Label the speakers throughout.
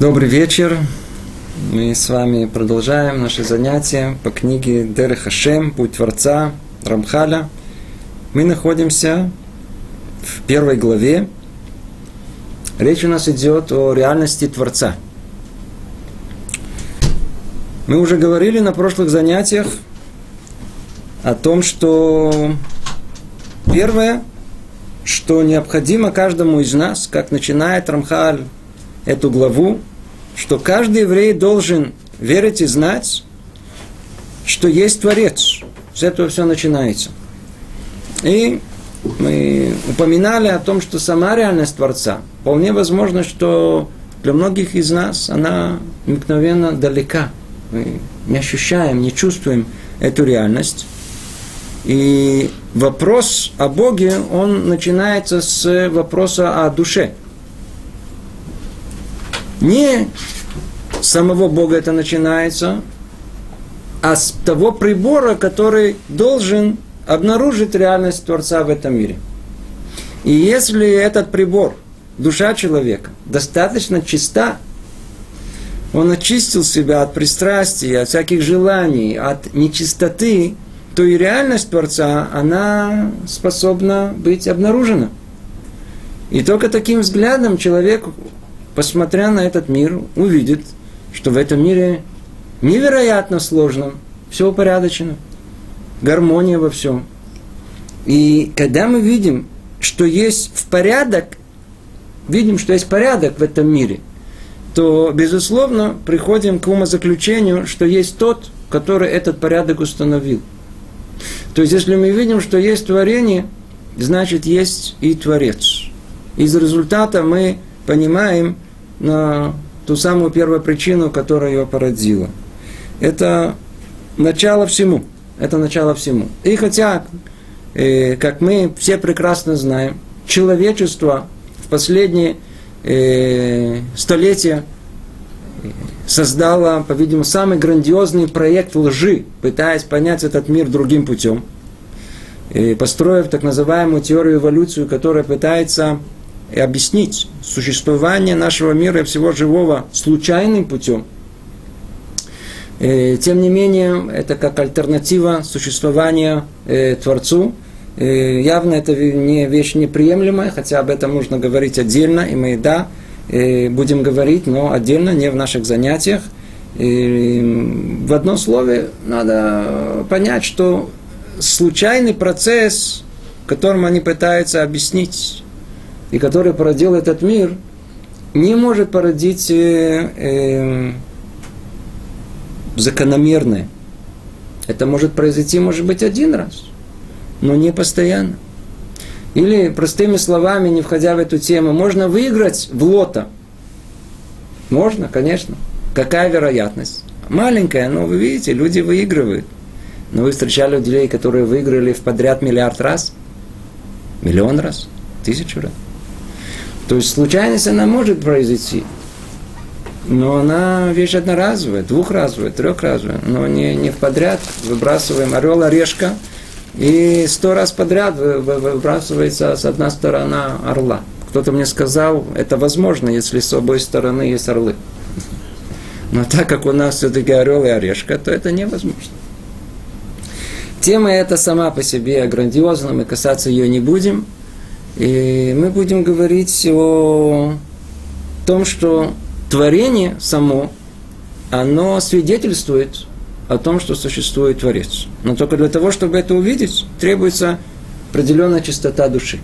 Speaker 1: Добрый вечер. Мы с вами продолжаем наши занятия по книге Дер Хашем, Путь Творца, Рамхаля. Мы находимся в первой главе. Речь у нас идет о реальности Творца. Мы уже говорили на прошлых занятиях о том, что первое, что необходимо каждому из нас, как начинает Рамхаль эту главу, что каждый еврей должен верить и знать, что есть Творец. С этого все начинается. И мы упоминали о том, что сама реальность Творца, вполне возможно, что для многих из нас она мгновенно далека. Мы не ощущаем, не чувствуем эту реальность. И вопрос о Боге, он начинается с вопроса о душе. Не самого Бога это начинается, а с того прибора, который должен обнаружить реальность Творца в этом мире. И если этот прибор, душа человека, достаточно чиста, он очистил себя от пристрастий, от всяких желаний, от нечистоты, то и реальность Творца, она способна быть обнаружена. И только таким взглядом человек, посмотря на этот мир, увидит, что в этом мире невероятно сложно, все упорядочено, гармония во всем. И когда мы видим, что есть в порядок, видим, что есть порядок в этом мире, то, безусловно, приходим к умозаключению, что есть тот, который этот порядок установил. То есть, если мы видим, что есть творение, значит, есть и Творец. Из результата мы понимаем на ту самую первую причину, которая его породила. Это начало всему. Это начало всему. И хотя, э, как мы все прекрасно знаем, человечество в последние э, столетия создало, по-видимому, самый грандиозный проект лжи, пытаясь понять этот мир другим путем, и построив так называемую теорию эволюции, которая пытается объяснить существование нашего мира и всего живого случайным путем. Э, тем не менее, это как альтернатива существования э, Творцу. Э, явно это не вещь неприемлемая, хотя об этом нужно говорить отдельно, и мы, да, будем говорить, но отдельно, не в наших занятиях. И в одном слове надо понять, что случайный процесс, которым они пытаются объяснить и который породил этот мир, не может породить э, э, закономерное. Это может произойти, может быть, один раз, но не постоянно. Или, простыми словами, не входя в эту тему, можно выиграть в лото. Можно, конечно. Какая вероятность? Маленькая, но вы видите, люди выигрывают. Но вы встречали людей, которые выиграли в подряд миллиард раз? Миллион раз? Тысячу раз? То есть случайность она может произойти. Но она вещь одноразовая, двухразовая, трехразовая. Но не, не в подряд выбрасываем орел, орешка, и сто раз подряд выбрасывается с одной стороны орла. Кто-то мне сказал, это возможно, если с обоей стороны есть орлы. Но так как у нас все-таки орел и орешка, то это невозможно. Тема эта сама по себе грандиозна, мы касаться ее не будем – и мы будем говорить о том, что творение само, оно свидетельствует о том, что существует Творец. Но только для того, чтобы это увидеть, требуется определенная чистота души.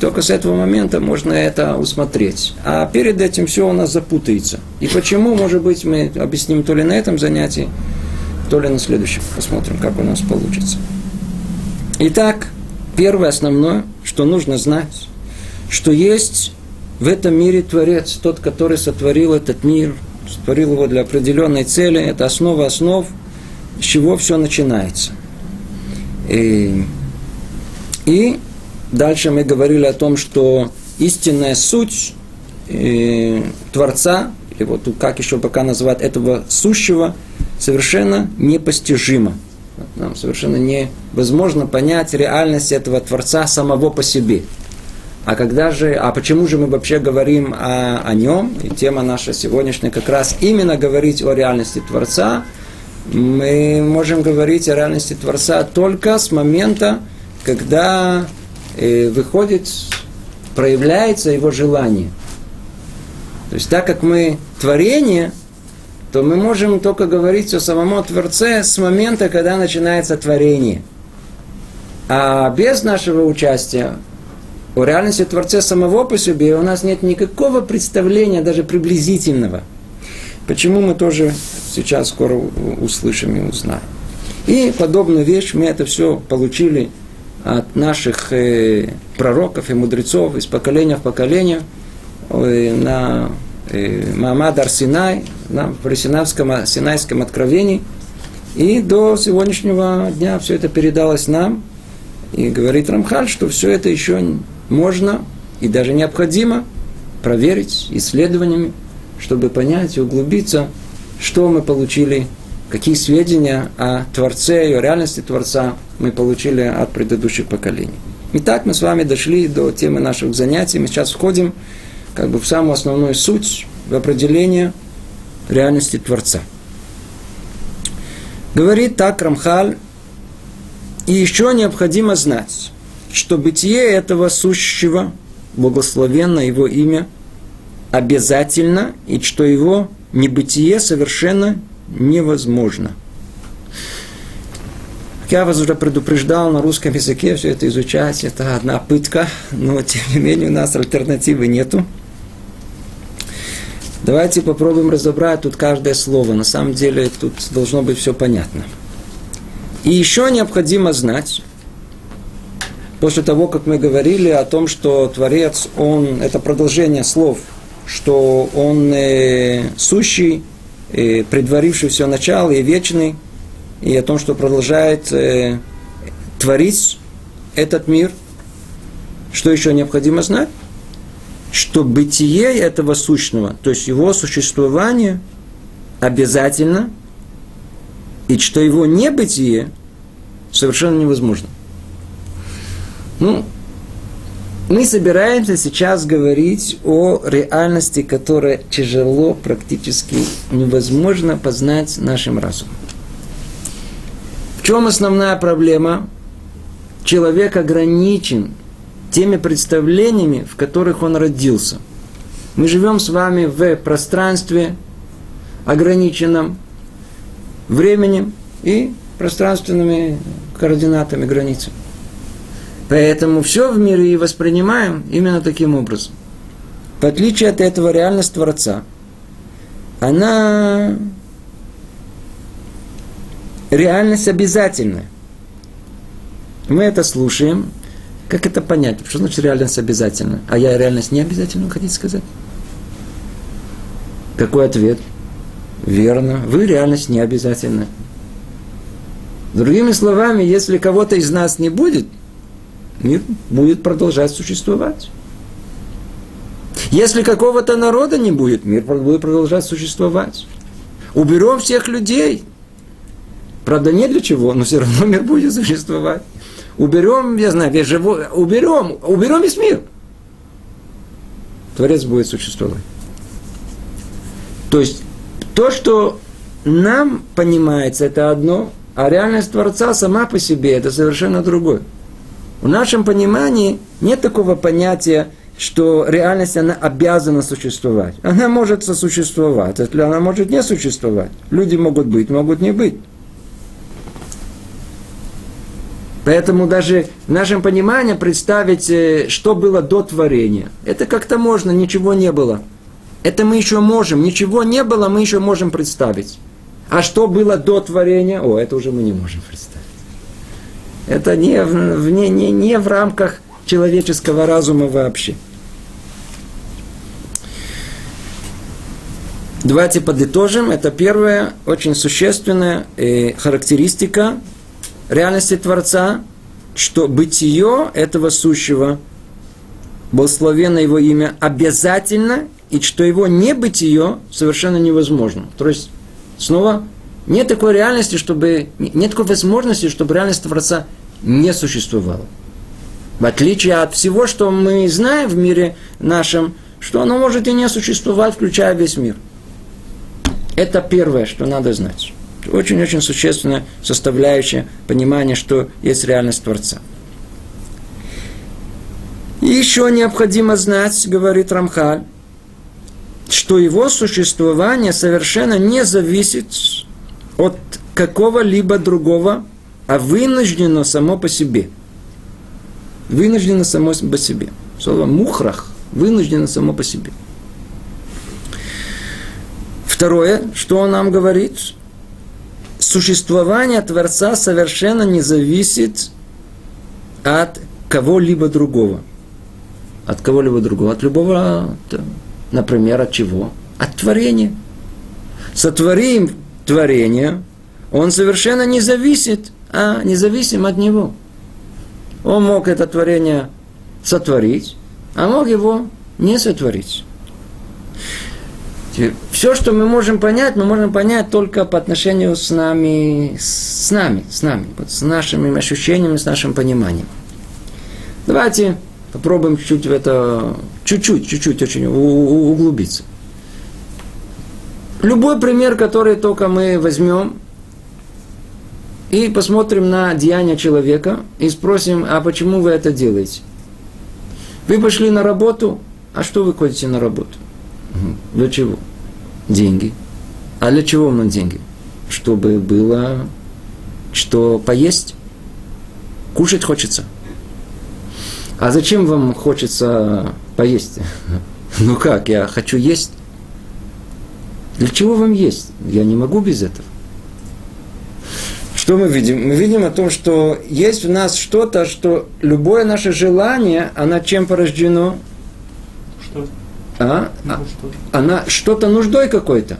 Speaker 1: Только с этого момента можно это усмотреть. А перед этим все у нас запутается. И почему, может быть, мы объясним то ли на этом занятии, то ли на следующем. Посмотрим, как у нас получится. Итак, первое основное, что нужно знать, что есть в этом мире Творец, тот, который сотворил этот мир, сотворил его для определенной цели, это основа основ, с чего все начинается. И, и дальше мы говорили о том, что истинная суть э, Творца, или вот как еще пока называть этого сущего, совершенно непостижима. Нам совершенно невозможно понять реальность этого Творца самого по себе. А когда же, а почему же мы вообще говорим о, о нем? И тема наша сегодняшняя как раз именно говорить о реальности Творца. Мы можем говорить о реальности Творца только с момента, когда э, выходит, проявляется его желание. То есть так как мы творение, то мы можем только говорить о самом Творце с момента, когда начинается творение. А без нашего участия о реальности Творца самого по себе у нас нет никакого представления, даже приблизительного. Почему мы тоже сейчас скоро услышим и узнаем. И подобную вещь мы это все получили от наших э, пророков и мудрецов из поколения в поколение э, на э, Маамад Арсинай, на, в Синайском, Синайском откровении. И до сегодняшнего дня все это передалось нам. И говорит Рамхаль, что все это еще можно и даже необходимо проверить исследованиями, чтобы понять и углубиться, что мы получили, какие сведения о Творце и о реальности Творца мы получили от предыдущих поколений. Итак, мы с вами дошли до темы наших занятий. Мы сейчас входим как бы в самую основную суть, в определение реальности Творца. Говорит так Рамхаль, и еще необходимо знать, что бытие этого сущего, благословенно его имя, обязательно, и что его небытие совершенно невозможно. Я вас уже предупреждал, на русском языке все это изучать, это одна пытка, но тем не менее у нас альтернативы нету. Давайте попробуем разобрать тут каждое слово. На самом деле тут должно быть все понятно. И еще необходимо знать, после того, как мы говорили о том, что Творец, он, это продолжение слов, что он э, сущий, э, предваривший все начало и вечный, и о том, что продолжает э, творить этот мир. Что еще необходимо знать? Что бытие этого сущного, то есть его существование обязательно, и что его небытие совершенно невозможно. Ну, мы собираемся сейчас говорить о реальности, которая тяжело, практически невозможно познать нашим разумом. В чем основная проблема? Человек ограничен теми представлениями, в которых он родился. Мы живем с вами в пространстве ограниченном временем и пространственными координатами, границами. Поэтому все в мире и воспринимаем именно таким образом. В отличие от этого, реальность Творца, она реальность обязательная. Мы это слушаем. Как это понять? Что значит реальность обязательная? А я реальность не обязательно, хотите сказать? Какой ответ? Верно. Вы реальность не обязательна. Другими словами, если кого-то из нас не будет – мир будет продолжать существовать. Если какого-то народа не будет, мир будет продолжать существовать. Уберем всех людей. Правда, не для чего, но все равно мир будет существовать. Уберем, я знаю, весь живой, уберем, уберем весь мир. Творец будет существовать. То есть, то, что нам понимается, это одно, а реальность Творца сама по себе это совершенно другое. В нашем понимании нет такого понятия, что реальность, она обязана существовать. Она может сосуществовать, если она может не существовать. Люди могут быть, могут не быть. Поэтому даже в нашем понимании представить, э, что было до творения, это как-то можно, ничего не было. Это мы еще можем, ничего не было, мы еще можем представить. А что было до творения, о, это уже мы не можем представить. Это не, в, не, не, не в рамках человеческого разума вообще. Давайте подытожим. Это первая, очень существенная э, характеристика реальности Творца, что бытие этого сущего, благословенно его имя, обязательно, и что его небытие совершенно невозможно. То есть, снова, нет такой реальности, чтобы, нет такой возможности, чтобы реальность Творца не существовало. В отличие от всего, что мы знаем в мире нашем, что оно может и не существовать, включая весь мир. Это первое, что надо знать. Очень-очень существенная составляющая понимания, что есть реальность Творца. И еще необходимо знать, говорит Рамхаль, что его существование совершенно не зависит от какого-либо другого, а вынуждено само по себе. Вынуждено само по себе. Слово мухрах вынуждено само по себе. Второе, что он нам говорит, существование Творца совершенно не зависит от кого-либо другого. От кого-либо другого. От любого, например, от чего? От творения. Сотворим творение, он совершенно не зависит, а независим от него. Он мог это творение сотворить, а мог его не сотворить. Все, что мы можем понять, мы можем понять только по отношению с нами, с нами, с нами, вот с нашими ощущениями, с нашим пониманием. Давайте попробуем чуть-чуть в это, чуть-чуть, чуть-чуть очень углубиться. Любой пример, который только мы возьмем и посмотрим на деяния человека и спросим, а почему вы это делаете? Вы пошли на работу, а что вы ходите на работу? Для чего? Деньги. А для чего вам деньги? Чтобы было что поесть. Кушать хочется. А зачем вам хочется поесть? Ну как, я хочу есть. Для чего вам есть? Я не могу без этого. Что мы видим? Мы видим о том, что есть в нас что-то, что любое наше желание, оно чем порождено? А, а она что-то нуждой какой-то.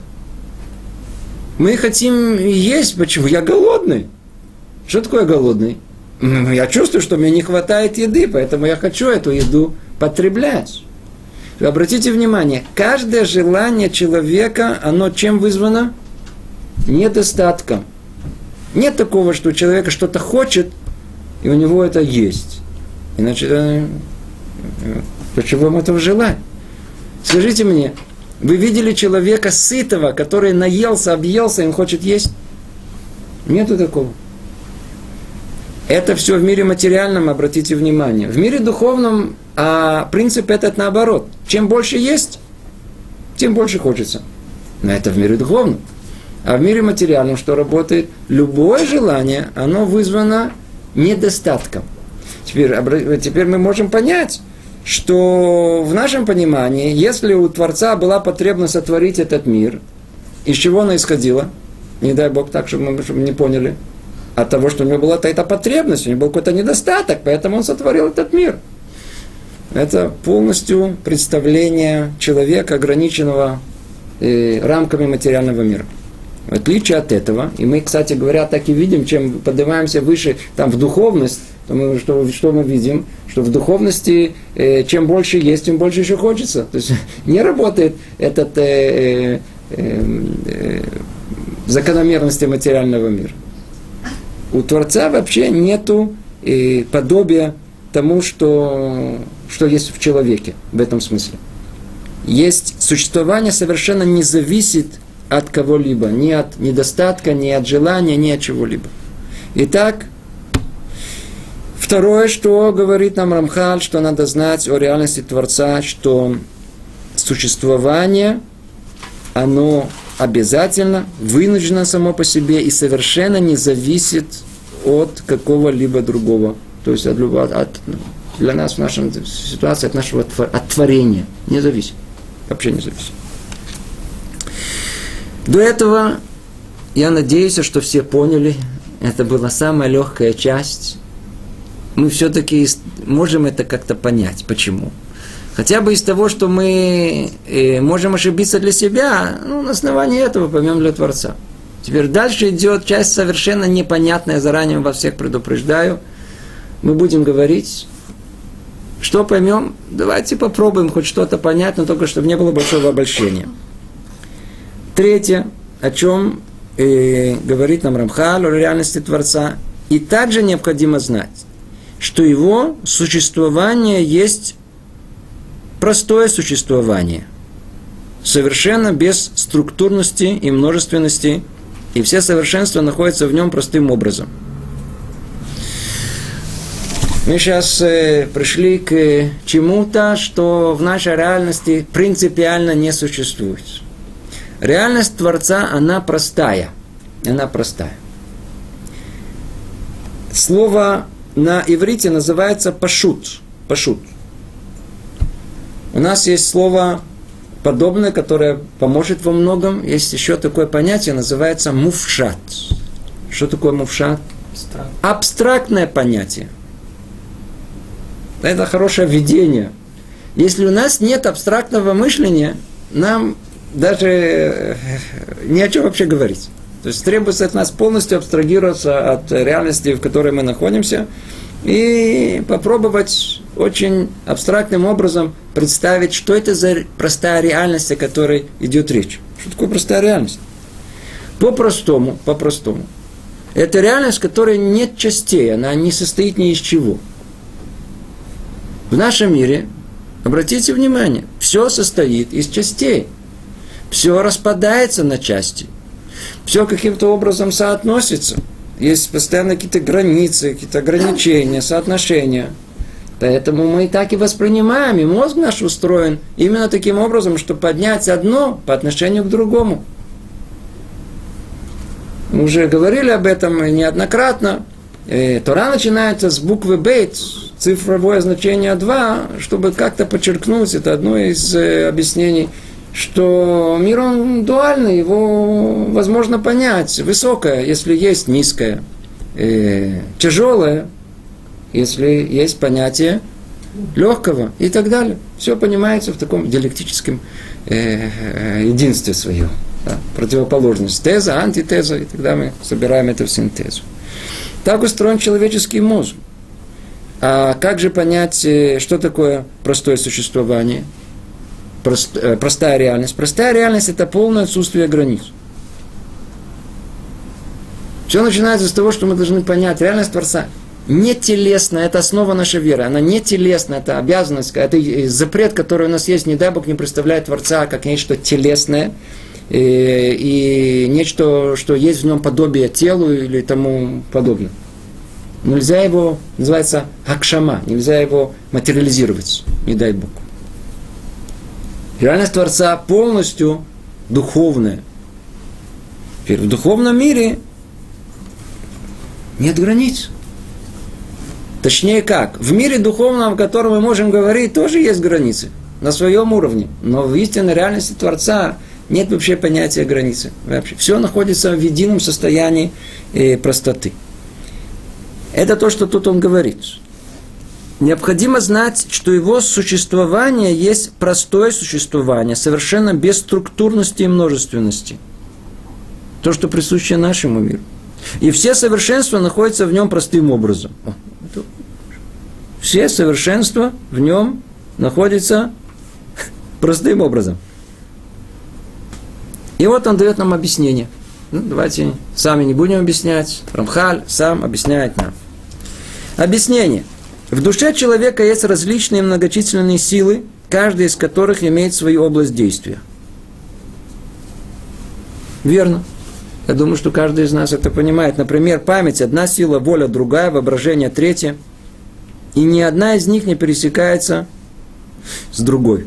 Speaker 1: Мы хотим есть, почему? Я голодный. Что такое голодный? Я чувствую, что мне не хватает еды, поэтому я хочу эту еду потреблять. Обратите внимание, каждое желание человека, оно чем вызвано? Недостатком. Нет такого, что у человека что-то хочет, и у него это есть. Иначе, э, э, почему вам этого желать? Скажите мне, вы видели человека сытого, который наелся, объелся, и он хочет есть? Нету такого. Это все в мире материальном, обратите внимание. В мире духовном а принцип этот наоборот. Чем больше есть, тем больше хочется. Но это в мире духовном. А в мире материальном что работает? Любое желание, оно вызвано недостатком. Теперь, теперь мы можем понять, что в нашем понимании, если у Творца была потребность сотворить этот мир, из чего она исходила? Не дай Бог так, чтобы мы, чтобы не поняли. От того, что у него была эта потребность, у него был какой-то недостаток, поэтому он сотворил этот мир. Это полностью представление человека, ограниченного э, рамками материального мира. В отличие от этого, и мы, кстати говоря, так и видим, чем поднимаемся выше там, в духовность, что, что мы видим? Что в духовности э, чем больше есть, тем больше еще хочется. То есть не работает этот э, э, э, закономерности материального мира. У Творца вообще нету э, подобия тому, что, что есть в человеке в этом смысле. Есть существование совершенно не зависит от кого-либо, ни от недостатка, ни от желания, ни от чего-либо. Итак, Второе, что говорит нам Рамхаль, что надо знать о реальности Творца, что существование, оно обязательно, вынуждено само по себе и совершенно не зависит от какого-либо другого. То есть от, любого, от, для нас в нашей ситуации от нашего от творения. Не зависит. Вообще не зависит. До этого я надеюсь, что все поняли. Это была самая легкая часть мы все-таки можем это как-то понять. Почему? Хотя бы из того, что мы э, можем ошибиться для себя, ну, на основании этого поймем для Творца. Теперь дальше идет часть совершенно непонятная, заранее во всех предупреждаю. Мы будем говорить, что поймем, давайте попробуем хоть что-то понять, но только чтобы не было большого обольщения. Третье, о чем э, говорит нам Рамхал, о реальности Творца, и также необходимо знать, что его существование есть простое существование, совершенно без структурности и множественности, и все совершенства находятся в нем простым образом. Мы сейчас э, пришли к чему-то, что в нашей реальности принципиально не существует. Реальность Творца, она простая. Она простая. Слово на иврите называется пашут. Пашут. У нас есть слово подобное, которое поможет во многом. Есть еще такое понятие, называется муфшат. Что такое муфшат? Абстракт. Абстрактное понятие. Это хорошее введение. Если у нас нет абстрактного мышления, нам даже э, ни о чем вообще говорить. То есть требуется от нас полностью абстрагироваться от реальности, в которой мы находимся, и попробовать очень абстрактным образом представить, что это за простая реальность, о которой идет речь. Что такое простая реальность? По-простому, по-простому. Это реальность, в которой нет частей, она не состоит ни из чего. В нашем мире, обратите внимание, все состоит из частей. Все распадается на части. Все каким-то образом соотносится – есть постоянно какие-то границы, какие-то ограничения, соотношения. Поэтому мы и так и воспринимаем, и мозг наш устроен именно таким образом, чтобы поднять одно по отношению к другому. Мы уже говорили об этом неоднократно. И Тора начинается с буквы Бейт, цифровое значение 2, чтобы как-то подчеркнуть, это одно из э, объяснений – что мир он дуальный, его возможно понять. Высокое, если есть низкое. Э, тяжелое, если есть понятие легкого и так далее. Все понимается в таком диалектическом э, э, единстве своем. Да, противоположность. Теза, антитеза, и тогда мы собираем это в синтезу. Так устроен человеческий мозг. А как же понять, э, что такое простое существование – прост, э, простая реальность. Простая реальность – это полное отсутствие границ. Все начинается с того, что мы должны понять, реальность Творца не телесная, это основа нашей веры, она не телесная, это обязанность, это запрет, который у нас есть, не дай Бог не представляет Творца как нечто телесное, и, э, и нечто, что есть в нем подобие телу или тому подобное. Нельзя его, называется акшама, нельзя его материализировать, не дай Бог. Реальность Творца полностью духовная. Теперь в духовном мире нет границ. Точнее как, в мире духовном, о котором мы можем говорить, тоже есть границы на своем уровне. Но в истинной реальности Творца нет вообще понятия границы. Вообще. Все находится в едином состоянии э, простоты. Это то, что тут он говорит необходимо знать, что его существование есть простое существование, совершенно без структурности и множественности. То, что присуще нашему миру. И все совершенства находятся в нем простым образом. Все совершенства в нем находятся простым образом. И вот он дает нам объяснение. Ну, давайте сами не будем объяснять. Рамхаль сам объясняет нам. Объяснение – в душе человека есть различные многочисленные силы, каждая из которых имеет свою область действия. Верно. Я думаю, что каждый из нас это понимает. Например, память – одна сила, воля – другая, воображение – третья. И ни одна из них не пересекается с другой.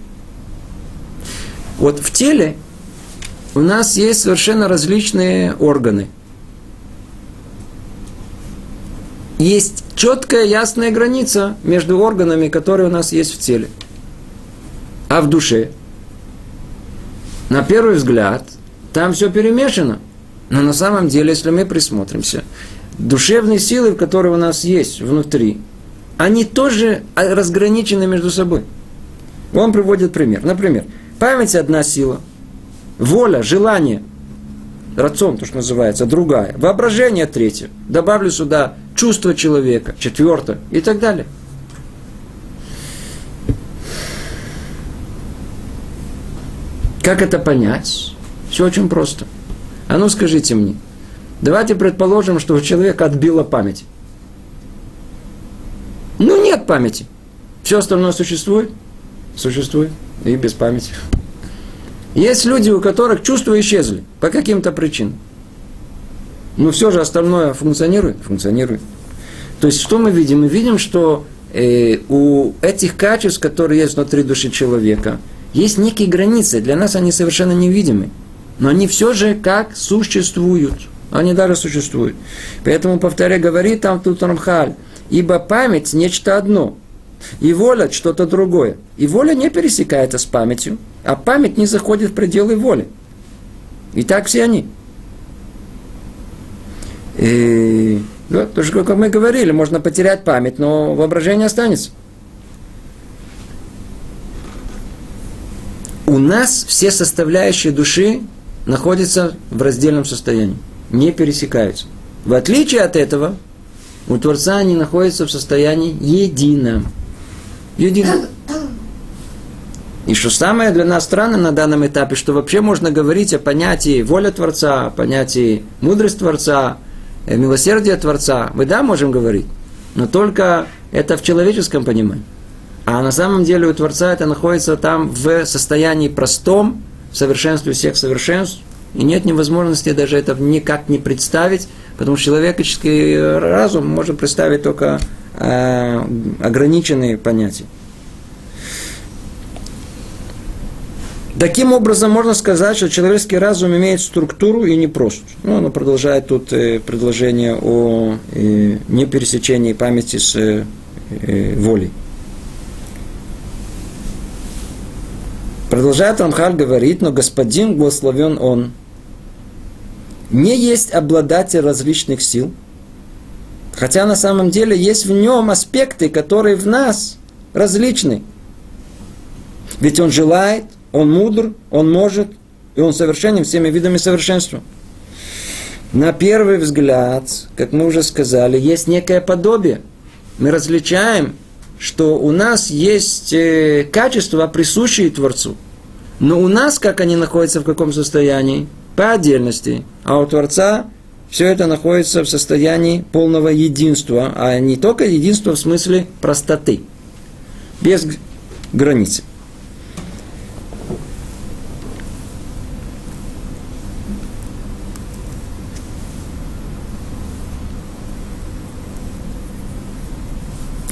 Speaker 1: Вот в теле у нас есть совершенно различные органы – есть четкая, ясная граница между органами, которые у нас есть в теле. А в душе, на первый взгляд, там все перемешано. Но на самом деле, если мы присмотримся, душевные силы, которые у нас есть внутри, они тоже разграничены между собой. Он приводит пример. Например, память – одна сила, воля, желание, рацион, то, что называется, другая, воображение – третья. Добавлю сюда чувство человека, четвертое и так далее. Как это понять? Все очень просто. А ну скажите мне. Давайте предположим, что у человека отбила память. нет памяти. Все остальное существует? Существует. И без памяти. Есть люди, у которых чувства исчезли по каким-то причинам. Но все же остальное функционирует? Функционирует. То есть, что мы видим? Мы видим, что э, у этих качеств, которые есть внутри души человека, есть некие границы. Для нас они совершенно невидимы. Но они все же как существуют. Они даже существуют. Поэтому, повторяю, говорит там тут Рамхаль, ибо память – нечто одно, и воля – что-то другое. И воля не пересекается с памятью, а память не заходит в пределы воли. И так все они. И, да, то, что, как мы говорили, можно потерять память, но воображение останется. У нас все составляющие души находятся в раздельном состоянии, не пересекаются. В отличие от этого, у Творца они находятся в состоянии едином. Едином. И что самое для нас странно на данном этапе, что вообще можно говорить о понятии воля Творца, о понятии мудрость Творца, э, милосердие Творца. Мы да, можем говорить, но только это в человеческом понимании. А на самом деле у Творца это находится там в состоянии простом, в совершенстве всех совершенств, и нет невозможности даже это никак не представить, потому что человеческий разум может представить только э, ограниченные понятия. Таким образом, можно сказать, что человеческий разум имеет структуру и не прост. Ну, оно продолжает тут э, предложение о э, непересечении памяти с волей. Продолжает Рамхаль говорить, но господин благословен он. Не есть обладатель различных сил, хотя на самом деле есть в нем аспекты, которые в нас различны. Ведь он желает, он мудр, он может, и он совершенен всеми видами совершенства. На первый взгляд, как мы уже сказали, есть некое подобие. Мы различаем, что у нас есть э, качества, присущие Творцу. Но у нас, как они находятся в каком состоянии? По отдельности. А у Творца все это находится в состоянии полного единства, а не только единства в смысле простоты, без границы.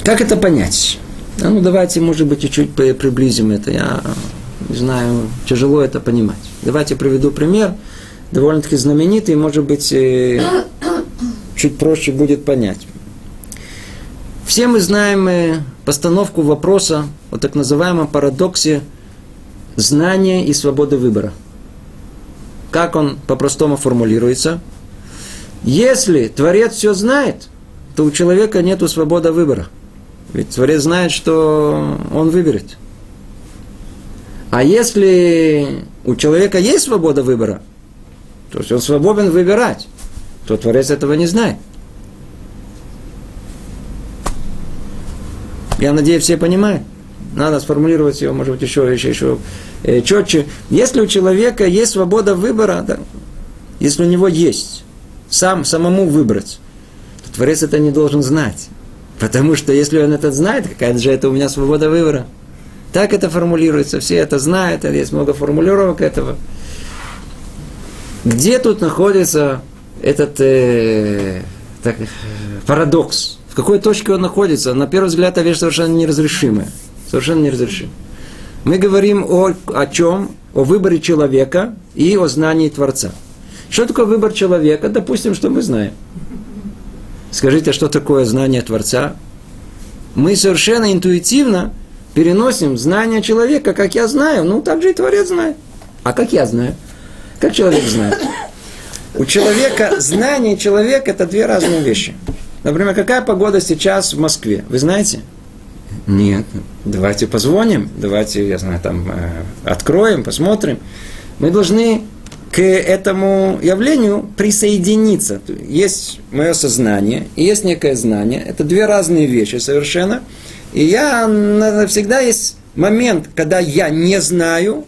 Speaker 1: Как это понять? А ну, давайте, может быть, чуть-чуть приблизим это. Я не знаю, тяжело это понимать. Давайте приведу пример, довольно-таки знаменитый, может быть, э, чуть проще будет понять. Все мы знаем э, постановку вопроса о так называемом парадоксе знания и свободы выбора. Как он по-простому формулируется? Если Творец все знает, то у человека нет свободы выбора – ведь Творец знает, что он выберет. А если у человека есть свобода выбора, то есть он свободен выбирать, то Творец этого не знает. Я надеюсь, все понимают. Надо сформулировать ее, может быть, еще, еще, еще э, четче. Если у человека есть свобода выбора, да, если у него есть сам, самому выбрать, то Творец это не должен знать. Потому что если он это знает, какая же это у меня свобода выбора. Так это формулируется, все это знают, есть много формулировок этого. Где тут находится этот э, так, парадокс? В какой точке он находится? На первый взгляд, это вещь совершенно неразрешимая. Совершенно неразрешимая. Мы говорим о, о чем? О выборе человека и о знании Творца. Что такое выбор человека? Допустим, что мы знаем. Скажите, а что такое знание Творца? Мы совершенно интуитивно переносим знание человека, как я знаю, ну так же и Творец знает. А как я знаю? Как человек знает? У человека знание и человек это две разные вещи. Например, какая погода сейчас в Москве? Вы знаете? Нет. Давайте позвоним, давайте, я знаю, там э, откроем, посмотрим. Мы должны к этому явлению присоединиться. Есть мое сознание и есть некое знание. Это две разные вещи совершенно. И я всегда есть момент, когда я не знаю,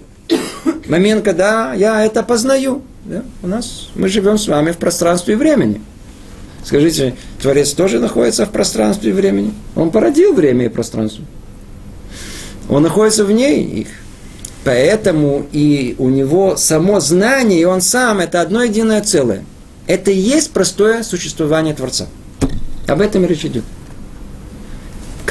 Speaker 1: момент, когда я это познаю. Да? У нас мы живем с вами в пространстве и времени. Скажите, Творец тоже находится в пространстве и времени? Он породил время и пространство. Он находится вне их. Поэтому и у него само знание, и он сам, это одно единое целое. Это и есть простое существование Творца. Об этом речь идет.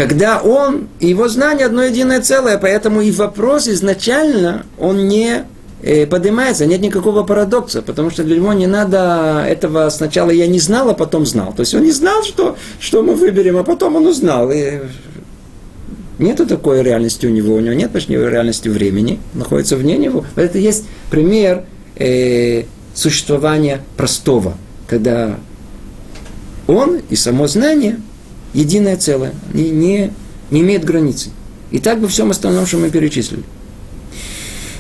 Speaker 1: Когда он и его знание одно единое целое, поэтому и вопрос изначально, он не э, поднимается, нет никакого парадокса, потому что для него не надо этого сначала я не знал, а потом знал. То есть он не знал, что, что мы выберем, а потом он узнал. И Нету такой реальности у него, у него нет почти реальности времени, находится вне него. Это есть пример э, существования простого, когда он и само знание единое целое, не, не, не имеет границы. И так во всем остальном, что мы перечислили.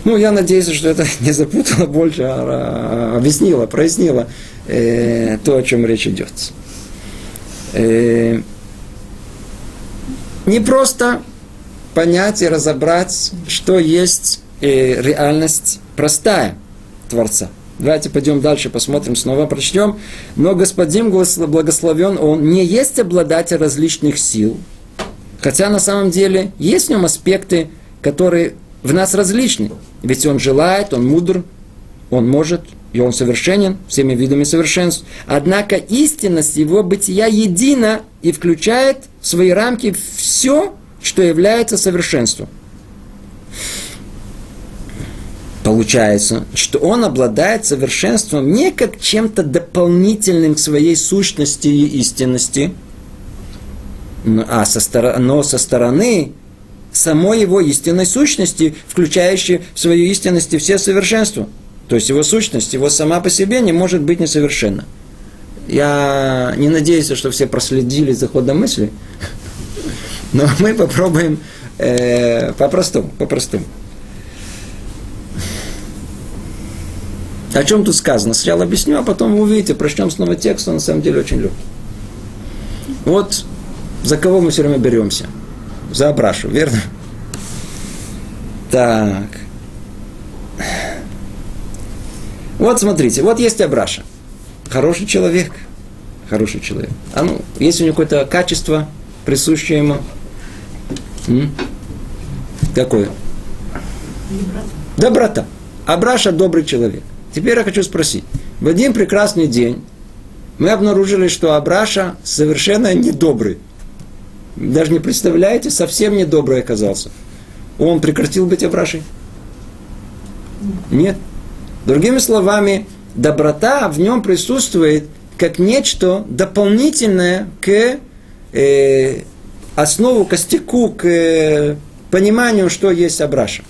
Speaker 1: Ну, я надеюсь, что это не запутало больше, а, а объяснило, прояснило э, то, о чем речь идет. Э, не просто понять и разобрать, что есть э, реальность простая Творца. Давайте пойдем дальше, посмотрим, снова прочтем. Но Господин благословен, Он не есть обладатель различных сил, хотя на самом деле есть в нем аспекты, которые в нас различны. Ведь Он желает, Он мудр, Он может, и Он совершенен всеми видами совершенств. Однако истинность Его бытия едина и включает в свои рамки все, что является совершенством. Получается, что он обладает совершенством не как чем-то дополнительным к своей сущности и истинности, а со стороны, но со стороны самой его истинной сущности, включающей в свою истинность все совершенства. То есть его сущность, его сама по себе не может быть несовершенна. Я не надеюсь, что все проследили за ходом мысли, но мы попробуем э, по-простому, по-простому. О чем тут сказано? Сначала объясню, а потом вы увидите, прочтем снова текст, он на самом деле очень легкий. Вот за кого мы все время беремся? За Абрашу, верно? Так. Вот смотрите, вот есть Абраша. Хороший человек. Хороший человек. А ну, есть у него какое-то качество, присущее ему. М? Какое? Доброта. Доброта. Абраша добрый человек. Теперь я хочу спросить. В один прекрасный день мы обнаружили, что Абраша совершенно недобрый. Даже не представляете, совсем недобрый оказался. Он прекратил быть Абрашей? Нет. Другими словами, доброта в нем присутствует как нечто дополнительное к э, основу, костяку, к э, пониманию, что есть Абраша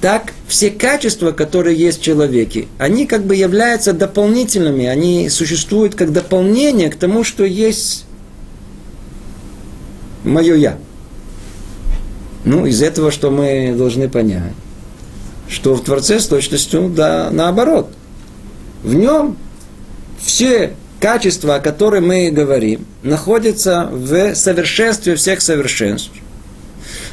Speaker 1: так все качества, которые есть в человеке, они как бы являются дополнительными, они существуют как дополнение к тому, что есть мое я. Ну, из этого, что мы должны понять, что в Творце с точностью, да, наоборот. В нем все качества, о которых мы говорим, находятся в совершенстве всех совершенств.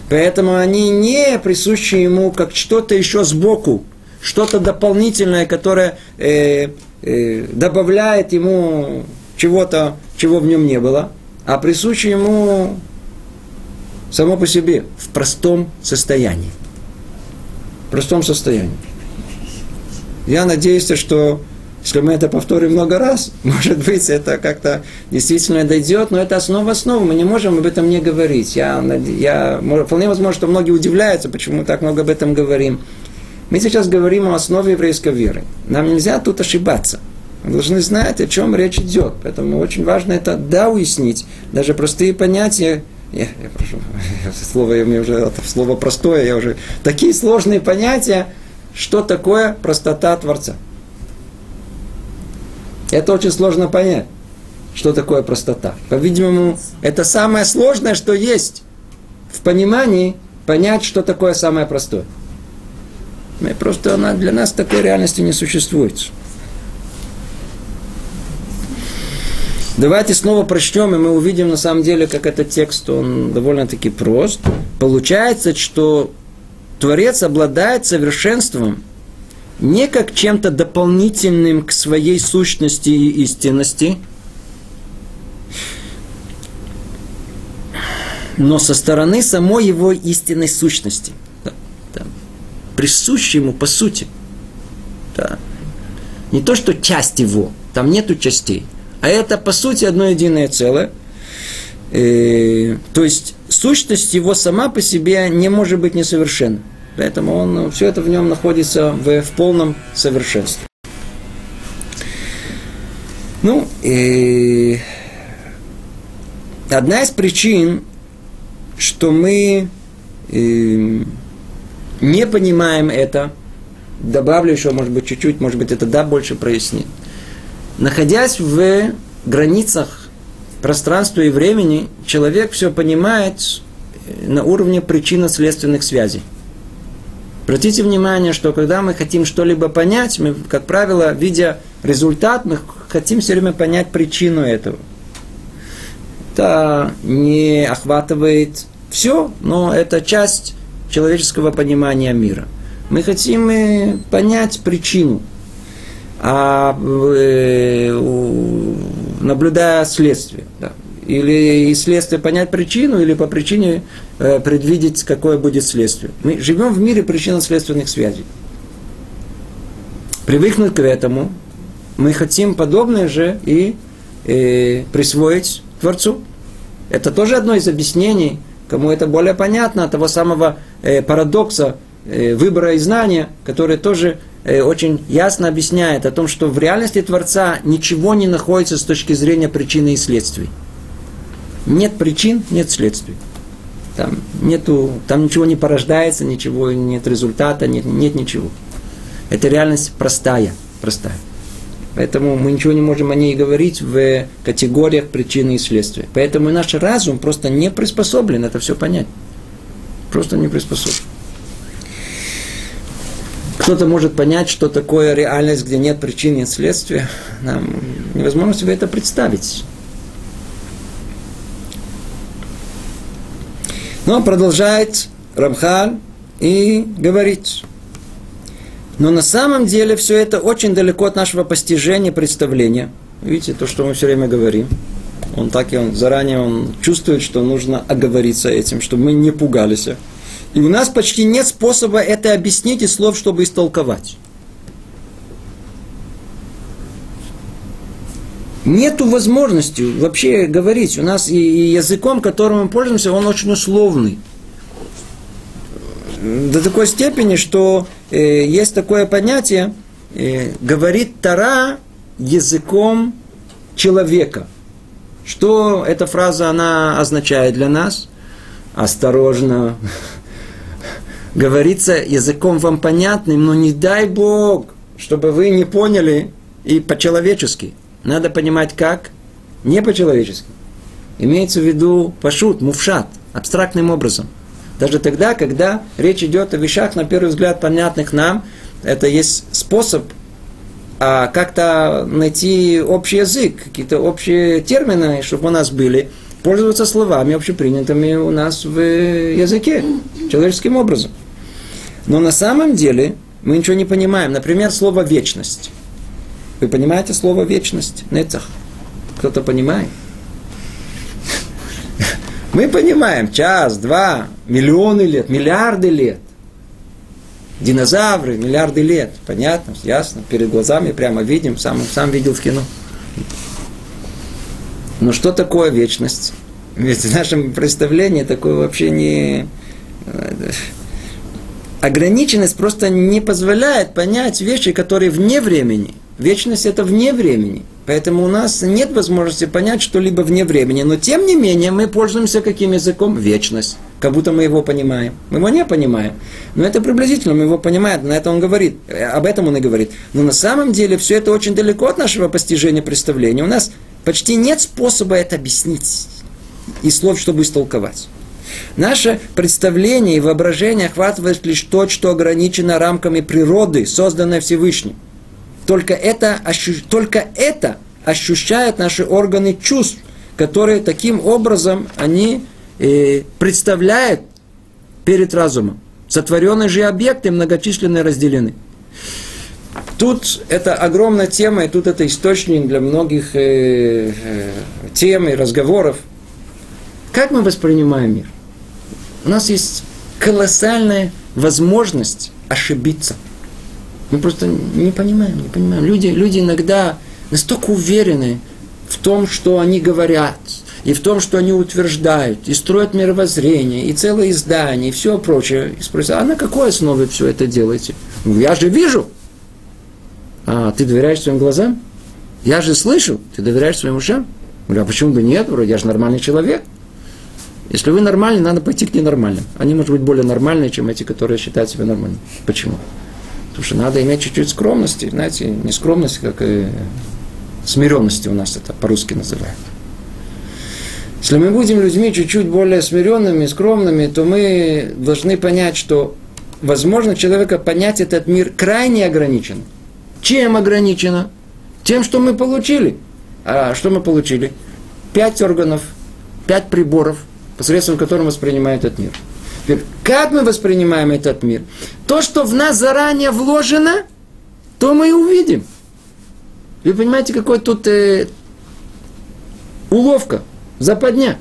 Speaker 1: Поэтому они не присущи ему как что-то еще сбоку, что-то дополнительное, которое э, э, добавляет ему чего-то, чего в нем не было, а присуще ему само по себе в простом состоянии. В простом состоянии. Я надеюсь, что если мы это повторим много раз, может быть, это как-то действительно дойдет, но это основа основ, мы не можем об этом не говорить. Я, я, вполне возможно, что многие удивляются, почему мы так много об этом говорим. Мы сейчас говорим о основе еврейской веры. Нам нельзя тут ошибаться. Мы должны знать, о чем речь идет. Поэтому очень важно это да уяснить. Даже простые понятия, я, я прошу, слово, я, мне уже, это слово простое, я уже... Такие сложные понятия, что такое простота Творца. Это очень сложно понять, что такое простота. По-видимому, это самое сложное, что есть в понимании понять, что такое самое простое. Мы просто она для нас такой реальности не существует. Давайте снова прочтем, и мы увидим на самом деле, как этот текст, он довольно-таки прост. Получается, что Творец обладает совершенством – не как чем-то дополнительным к своей сущности и истинности, но со стороны самой его истинной сущности, да, да, присущей ему по сути. Да. Не то, что часть его, там нету частей, а это по сути одно единое целое. Э, то есть сущность его сама по себе не может быть несовершенна. Поэтому он, все это в нем находится в, в полном совершенстве. Ну, и одна из причин, что мы э, не понимаем это, добавлю еще, может быть, чуть-чуть, может быть, это да, больше прояснит. Находясь в границах пространства и времени, человек все понимает на уровне причинно-следственных связей. Обратите внимание, что когда мы хотим что-либо понять, мы, как правило, видя результат, мы хотим все время понять причину этого. Это не охватывает все, но это часть человеческого понимания мира. Мы хотим понять причину, а э, наблюдая следствие. Да или из следствия понять причину, или по причине э, предвидеть, какое будет следствие. Мы живем в мире причинно-следственных связей. Привыкнуть к этому, мы хотим подобное же и э, присвоить Творцу. Это тоже одно из объяснений, кому это более понятно, того самого э, парадокса э, выбора и знания, который тоже э, очень ясно объясняет о том, что в реальности Творца ничего не находится с точки зрения причины и следствий. Нет причин, нет следствий. Там, нету, там ничего не порождается, ничего, нет результата, нет, нет ничего. Это реальность простая, простая. Поэтому мы ничего не можем о ней говорить в категориях причины и следствия. Поэтому наш разум просто не приспособлен это все понять. Просто не приспособлен. Кто-то может понять, что такое реальность, где нет причин и следствия. Нам невозможно себе это представить. Но продолжает Рамхаль и говорит. Но на самом деле все это очень далеко от нашего постижения, представления. Видите, то, что мы все время говорим. Он так и он заранее он чувствует, что нужно оговориться этим, чтобы мы не пугались. И у нас почти нет способа это объяснить и слов, чтобы истолковать. Нету возможности вообще говорить. У нас и языком, которым мы пользуемся, он очень условный. До такой степени, что э, есть такое понятие, э, говорит Тара языком человека. Что эта фраза она означает для нас? Осторожно. Говорится языком вам понятным, но не дай Бог, чтобы вы не поняли и по-человечески – надо понимать как? Не по-человечески. Имеется в виду пашут, мувшат, абстрактным образом. Даже тогда, когда речь идет о вещах, на первый взгляд, понятных нам, это есть способ а, как-то найти общий язык, какие-то общие термины, чтобы у нас были, пользоваться словами общепринятыми у нас в языке, человеческим образом. Но на самом деле мы ничего не понимаем. Например, слово «вечность». Вы понимаете слово вечность? Нецах. Кто-то понимает? Мы понимаем час, два, миллионы лет, миллиарды лет. Динозавры, миллиарды лет. Понятно, ясно. Перед глазами прямо видим, сам, сам видел в кино. Но что такое вечность? Ведь в нашем представлении такое вообще не... Ограниченность просто не позволяет понять вещи, которые вне времени – Вечность это вне времени. Поэтому у нас нет возможности понять что-либо вне времени. Но тем не менее мы пользуемся каким языком? Вечность. Как будто мы его понимаем. Мы его не понимаем. Но это приблизительно, мы его понимаем. На это он говорит. Об этом он и говорит. Но на самом деле все это очень далеко от нашего постижения представления. У нас почти нет способа это объяснить и слов, чтобы истолковать. Наше представление и воображение охватывает лишь то, что ограничено рамками природы, созданной Всевышним. Только это, только это ощущают наши органы чувств, которые таким образом они э, представляют перед разумом. Сотворенные же объекты многочисленно разделены. Тут это огромная тема, и тут это источник для многих э, э, тем и разговоров. Как мы воспринимаем мир? У нас есть колоссальная возможность ошибиться. Мы просто не понимаем, не понимаем. Люди, люди иногда настолько уверены в том, что они говорят, и в том, что они утверждают, и строят мировоззрение, и целые издания, и все прочее. И спросят, а на какой основе все это делаете? Я же вижу. А ты доверяешь своим глазам? Я же слышу. Ты доверяешь своим ушам? Говорю, а почему бы нет? Вроде я же нормальный человек. Если вы нормальный, надо пойти к ненормальным. Они, может быть, более нормальные, чем эти, которые считают себя нормальными. Почему? Потому что надо иметь чуть-чуть скромности. Знаете, не скромность, как и смиренности у нас это по-русски называют. Если мы будем людьми чуть-чуть более смиренными, скромными, то мы должны понять, что возможно человека понять этот мир крайне ограничен. Чем ограничено? Тем, что мы получили. А что мы получили? Пять органов, пять приборов, посредством которых воспринимает этот мир. Как мы воспринимаем этот мир? То, что в нас заранее вложено, то мы и увидим. Вы понимаете, какой тут э, уловка – Западня.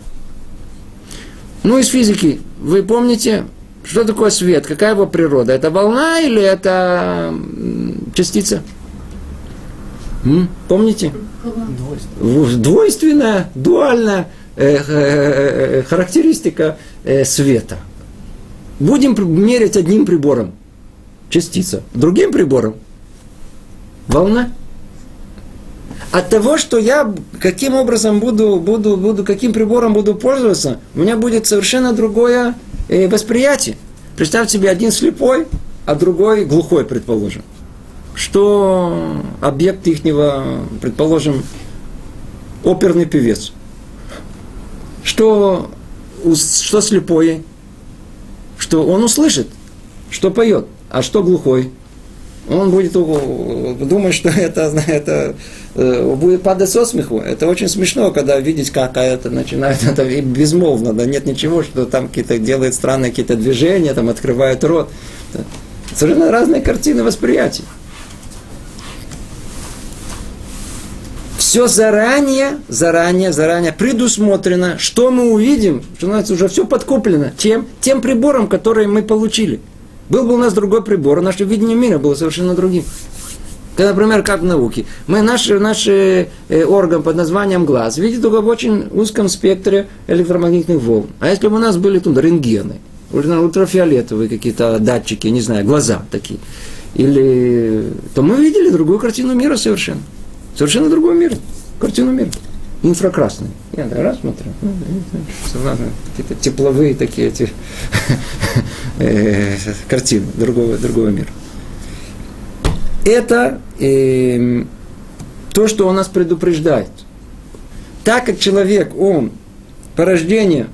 Speaker 1: Ну, из физики. Вы помните, что такое свет? Какая его природа? Это волна или это частица? М? Помните? Двойственная, Двойственная дуальная э, э, э, характеристика э, света. Будем мерить одним прибором. Частица. Другим прибором. Волна от того, что я каким образом буду, буду, буду, каким прибором буду пользоваться, у меня будет совершенно другое э, восприятие. Представьте себе один слепой, а другой глухой, предположим. Что объект ихнего, предположим, оперный певец. Что, что слепой, что он услышит, что поет, а что глухой – он будет думать, что это, это э, будет падать со смеху. Это очень смешно, когда видеть, как это начинает, это безмолвно, да, нет ничего, что там какие-то делает странные какие-то движения, там открывает рот. Совершенно разные картины восприятия. Все заранее, заранее, заранее предусмотрено, что мы увидим, что у нас уже все подкуплено, чем? Тем прибором, который мы получили – был бы у нас другой прибор, наше видение мира было совершенно другим. Например, как в науке, мы наш, наш э, орган под названием глаз видит только в очень узком спектре электромагнитных волн. А если бы у нас были тут рентгены, ультрафиолетовые какие-то датчики, не знаю, глаза такие, или, то мы видели другую картину мира совершенно. Совершенно другой мир, картину мира инфракрасный. Я так раз смотрю, ну, какие-то тепловые такие эти э, картины другого, другого мира. Это э, то, что он нас предупреждает. Так как человек, он порождение,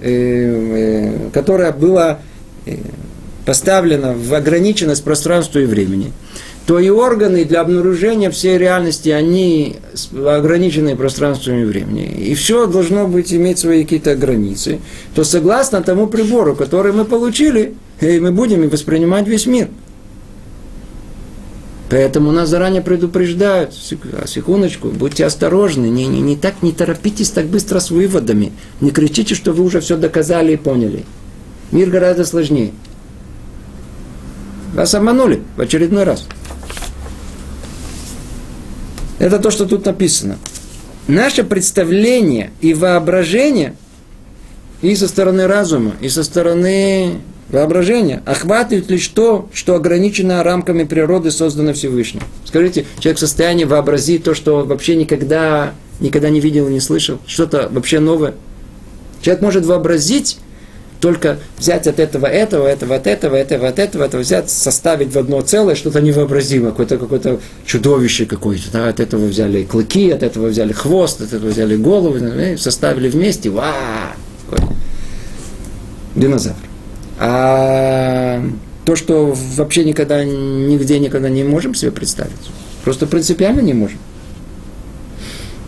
Speaker 1: э, э, которое было э, поставлено в ограниченность пространства и времени – то и органы для обнаружения всей реальности, они ограничены пространством и временем. И все должно быть иметь свои какие-то границы. То согласно тому прибору, который мы получили, мы будем воспринимать весь мир. Поэтому нас заранее предупреждают, секундочку, будьте осторожны, не, не, не, так, не торопитесь так быстро с выводами, не кричите, что вы уже все доказали и поняли. Мир гораздо сложнее. Вас обманули в очередной раз. Это то, что тут написано. Наше представление и воображение и со стороны разума, и со стороны воображения охватывает лишь то, что ограничено рамками природы, создано Всевышним. Скажите, человек в состоянии вообразить то, что вообще никогда, никогда не видел и не слышал, что-то вообще новое. Человек может вообразить только взять от этого этого, этого, от этого, этого, от этого, этого, взять, составить в одно целое что-то невообразимое, какое-то какое чудовище какое-то. Да? От этого взяли клыки, от этого взяли хвост, от этого взяли голову, составили вместе, ва, динозавр. А то, что вообще никогда, нигде никогда не можем себе представить, просто принципиально не можем.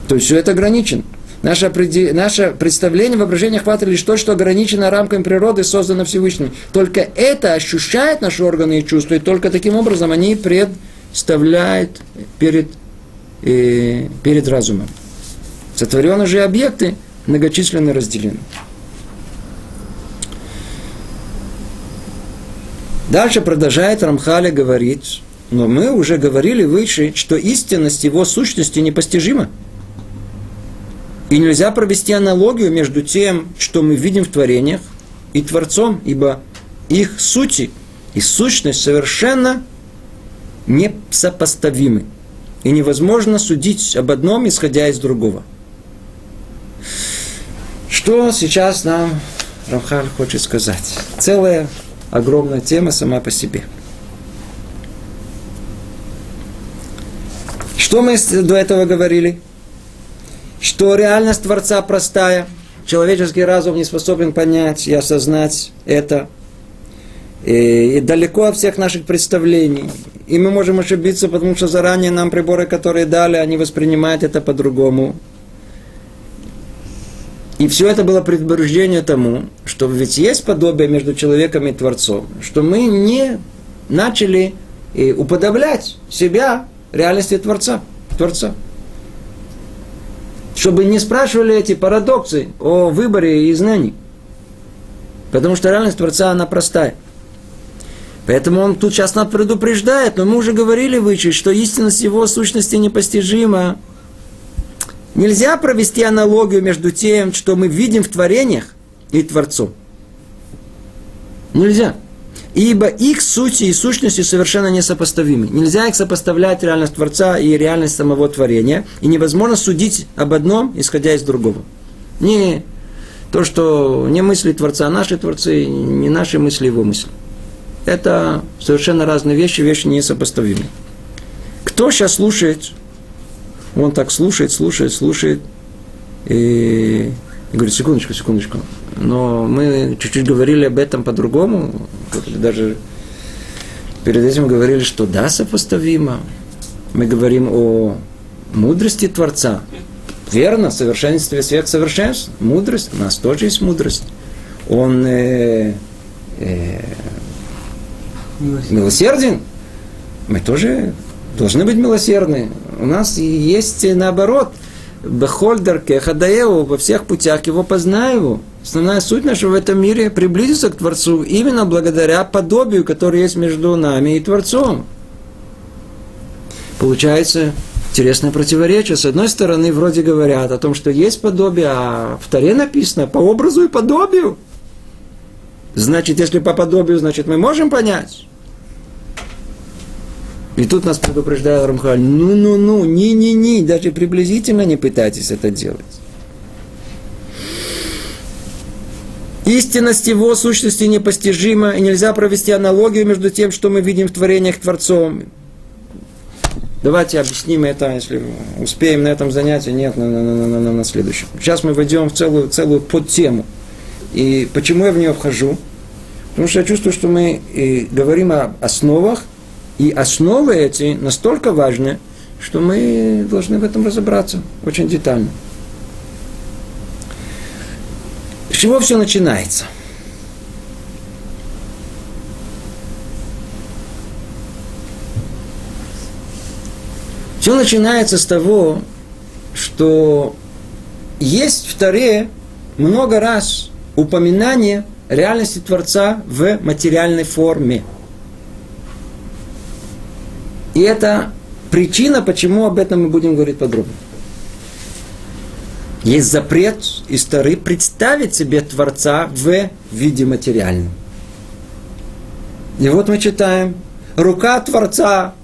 Speaker 1: То есть все это ограничено. Наше, наше представление, воображение хватает лишь то, что ограничено рамками природы, создано Всевышним. Только это ощущает наши органы и чувства, и только таким образом они представляют перед, э, перед разумом. Сотворенные же объекты многочисленно разделены. Дальше продолжает Рамхаля говорить, но мы уже говорили выше, что истинность его сущности непостижима. И нельзя провести аналогию между тем, что мы видим в творениях, и Творцом, ибо их сути и сущность совершенно несопоставимы. И невозможно судить об одном, исходя из другого. Что сейчас нам Рамхаль хочет сказать? Целая огромная тема сама по себе. Что мы до этого говорили? Что реальность Творца простая. Человеческий разум не способен понять и осознать это. И, и далеко от всех наших представлений. И мы можем ошибиться, потому что заранее нам приборы, которые дали, они воспринимают это по-другому. И все это было предупреждение тому, что ведь есть подобие между человеком и Творцом, что мы не начали э, уподоблять себя реальности Творца. Творца. Чтобы не спрашивали эти парадоксы о выборе и знании. Потому что реальность Творца, она простая. Поэтому он тут сейчас нас предупреждает, но мы уже говорили выше, что истинность его сущности непостижима. Нельзя провести аналогию между тем, что мы видим в творениях, и Творцом. Нельзя. Ибо их сути и сущности совершенно несопоставимы. Нельзя их сопоставлять реальность Творца и реальность самого творения. И невозможно судить об одном, исходя из другого. Не то, что не мысли Творца, а наши Творцы, не наши мысли, его мысли. Это совершенно разные вещи, вещи несопоставимые. Кто сейчас слушает он так слушает, слушает, слушает. И, и говорит, секундочку, секундочку. Но мы чуть-чуть говорили об этом по-другому. Даже перед этим говорили, что да, сопоставимо. Мы говорим о мудрости Творца. Верно, совершенстве свет совершенств. Мудрость. У нас тоже есть мудрость. Он э, э, милосерден. Мы тоже должны быть милосердны. У нас есть наоборот. Бехольдерке, Хадаеву, во всех путях его познаю. Основная суть наша в этом мире приблизиться к Творцу именно благодаря подобию, которое есть между нами и Творцом. Получается интересное противоречие. С одной стороны, вроде говорят о том, что есть подобие, а в Таре написано по образу и подобию. Значит, если по подобию, значит, мы можем понять. И тут нас предупреждает Рамхаль, ну-ну-ну, ни-ни-ни, даже приблизительно не пытайтесь это делать. Истинность его сущности непостижима, и нельзя провести аналогию между тем, что мы видим в творениях Творцом. Давайте объясним это, если успеем на этом занятии, нет, на, на, на, на, на следующем. Сейчас мы войдем в целую, целую подтему. И почему я в нее вхожу? Потому что я чувствую, что мы и говорим о основах, и основы эти настолько важны, что мы должны в этом разобраться очень детально. С чего все начинается? Все начинается с того, что есть в Таре много раз упоминание реальности Творца в материальной форме – и это причина, почему об этом мы будем говорить подробно. Есть запрет из Торы представить себе Творца в виде материальном. И вот мы читаем, рука Творца,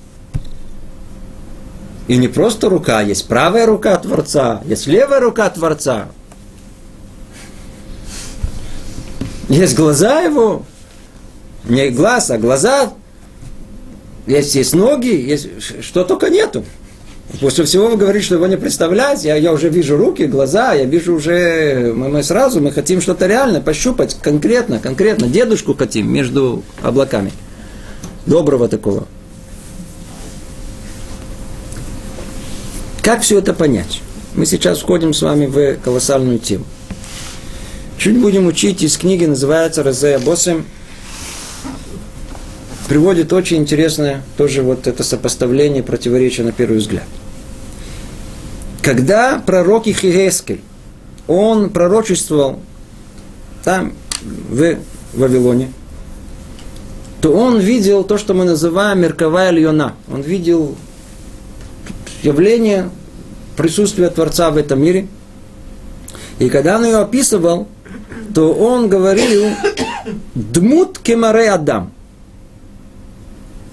Speaker 1: и не просто рука, есть правая рука Творца, есть левая рука Творца. Есть глаза его, не глаз, а глаза есть, есть ноги, есть, что только нету. После всего вы говорите, что его не представлять, я, я уже вижу руки, глаза, я вижу уже, мы, мы сразу, мы хотим что-то реально пощупать, конкретно, конкретно, дедушку хотим между облаками. Доброго такого. Как все это понять? Мы сейчас входим с вами в колоссальную тему. Чуть будем учить из книги, называется «Розея Босем», приводит очень интересное тоже вот это сопоставление, противоречие на первый взгляд. Когда пророк Ихиескель, он пророчествовал там, в Вавилоне, то он видел то, что мы называем мерковая льона. Он видел явление присутствия Творца в этом мире. И когда он ее описывал, то он говорил «дмут кемаре Адам».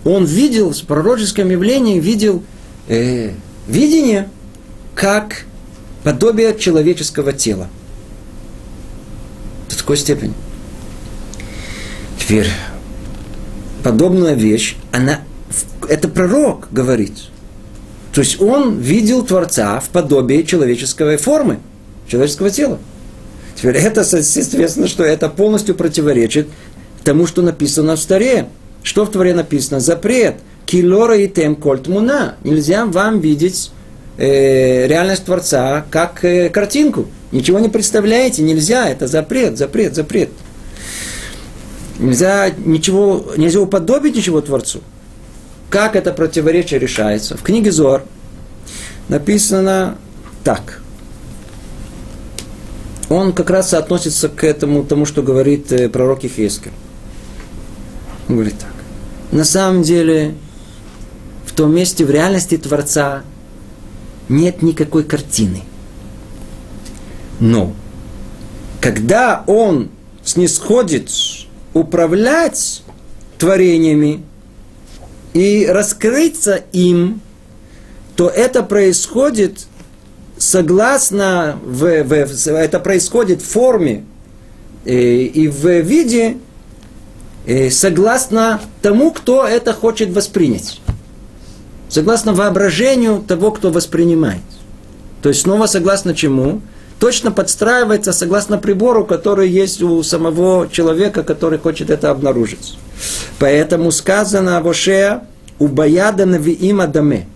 Speaker 1: Он видел, в пророческом явлении видел э, видение, как подобие человеческого тела. До такой степени. Теперь, подобная вещь, она, это пророк говорит. То есть он видел Творца в подобии человеческой формы, человеческого тела. Теперь это, естественно, что это полностью противоречит тому, что написано в Старе. Что в Творе написано? Запрет. Килора и тем кольт муна. Нельзя вам видеть э, реальность Творца как э, картинку. Ничего не представляете, нельзя. Это запрет, запрет, запрет. Нельзя ничего, нельзя уподобить ничего Творцу. Как это противоречие решается? В книге Зор написано так. Он как раз относится к этому, тому, что говорит э, пророк Ихескель. Он говорит так. На самом деле, в том месте, в реальности Творца нет никакой картины. Но, когда Он снисходит управлять творениями и раскрыться им, то это происходит согласно, в, в, это происходит в форме э, и в виде э, согласно тому, кто это хочет воспринять. Согласно воображению того, кто воспринимает. То есть снова согласно чему? точно подстраивается согласно прибору, который есть у самого человека, который хочет это обнаружить. Поэтому сказано Вошея «Убаяда навиим адаме».